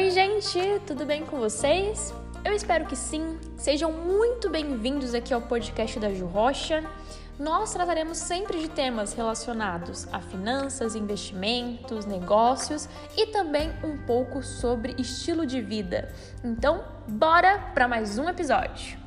Oi, gente, tudo bem com vocês? Eu espero que sim. Sejam muito bem-vindos aqui ao podcast da Ju Rocha. Nós trataremos sempre de temas relacionados a finanças, investimentos, negócios e também um pouco sobre estilo de vida. Então, bora para mais um episódio.